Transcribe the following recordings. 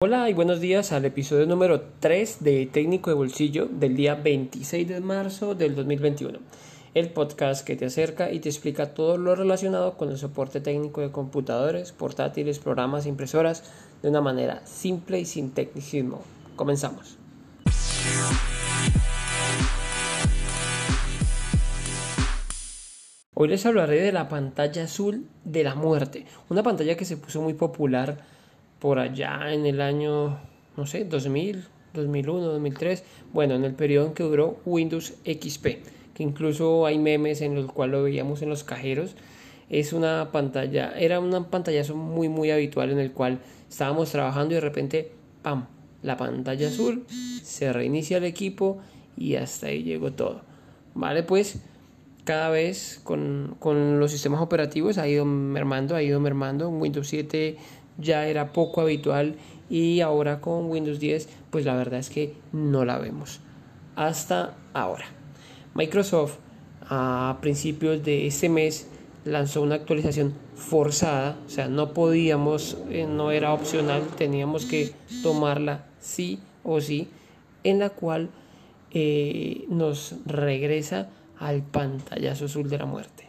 Hola y buenos días al episodio número 3 de Técnico de Bolsillo del día 26 de marzo del 2021. El podcast que te acerca y te explica todo lo relacionado con el soporte técnico de computadores, portátiles, programas, impresoras de una manera simple y sin tecnicismo. Comenzamos. Hoy les hablaré de la pantalla azul de la muerte, una pantalla que se puso muy popular por allá en el año, no sé, 2000, 2001, 2003, bueno, en el periodo en que duró Windows XP, que incluso hay memes en los cuales lo veíamos en los cajeros. Es una pantalla, era una pantallazo muy muy habitual en el cual estábamos trabajando y de repente, ¡pam! La pantalla azul, se reinicia el equipo y hasta ahí llegó todo. Vale, pues cada vez con, con los sistemas operativos ha ido mermando, ha ido mermando. Windows 7 ya era poco habitual y ahora con Windows 10 pues la verdad es que no la vemos hasta ahora. Microsoft a principios de este mes lanzó una actualización forzada, o sea, no podíamos, eh, no era opcional, teníamos que tomarla sí o sí, en la cual eh, nos regresa al pantallazo azul de la muerte.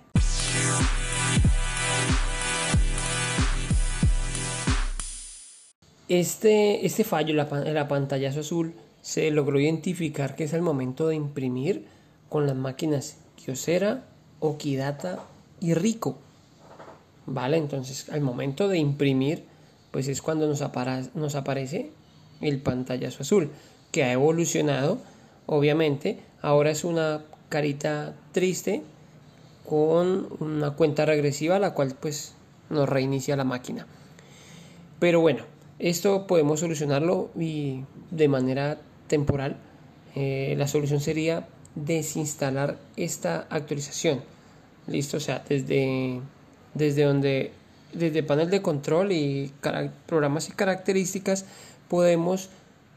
Este, este fallo, la, la pantallazo azul, se logró identificar que es el momento de imprimir con las máquinas Kyocera, Okidata y Rico. Vale, entonces al momento de imprimir, pues es cuando nos, nos aparece el pantallazo azul, que ha evolucionado, obviamente. Ahora es una carita triste con una cuenta regresiva, la cual pues nos reinicia la máquina. Pero bueno, esto podemos solucionarlo y de manera temporal. Eh, la solución sería desinstalar esta actualización. Listo, o sea, desde, desde donde desde panel de control y programas y características podemos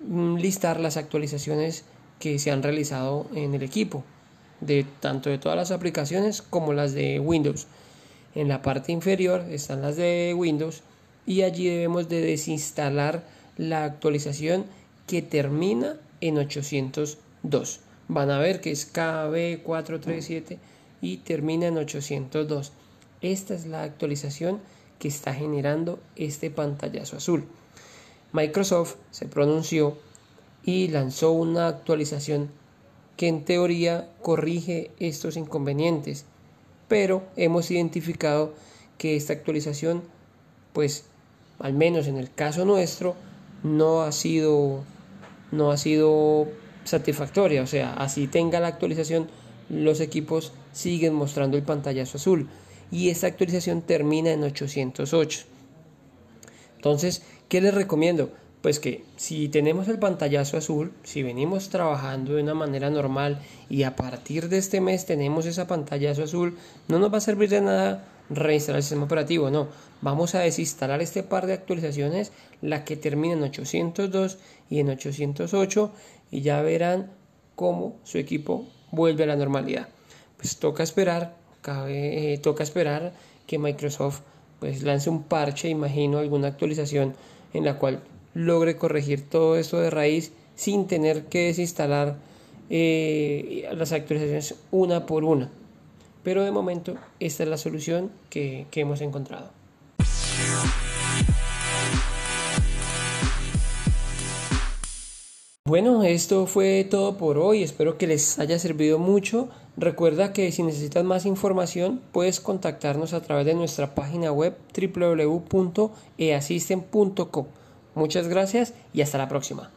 mm, listar las actualizaciones que se han realizado en el equipo, de tanto de todas las aplicaciones como las de Windows. En la parte inferior están las de Windows y allí debemos de desinstalar la actualización que termina en 802. Van a ver que es KB437 y termina en 802. Esta es la actualización que está generando este pantallazo azul. Microsoft se pronunció y lanzó una actualización que en teoría corrige estos inconvenientes, pero hemos identificado que esta actualización pues al menos en el caso nuestro, no ha sido, no ha sido satisfactoria. O sea, así tenga la actualización, los equipos siguen mostrando el pantallazo azul. Y esta actualización termina en 808. Entonces, ¿qué les recomiendo? Pues que si tenemos el pantallazo azul, si venimos trabajando de una manera normal y a partir de este mes tenemos esa pantallazo azul, no nos va a servir de nada reinstalar el sistema operativo, no. Vamos a desinstalar este par de actualizaciones, la que termina en 802 y en 808, y ya verán cómo su equipo vuelve a la normalidad. Pues toca esperar, cabe, eh, toca esperar que Microsoft pues lance un parche, imagino alguna actualización en la cual logre corregir todo esto de raíz sin tener que desinstalar eh, las actualizaciones una por una. Pero de momento esta es la solución que, hemos encontrado. Bueno, esto fue todo por hoy. Espero que les haya servido mucho. Recuerda que si necesitas más información puedes contactarnos a través de nuestra página web www.easystem.com. Muchas gracias y hasta la próxima.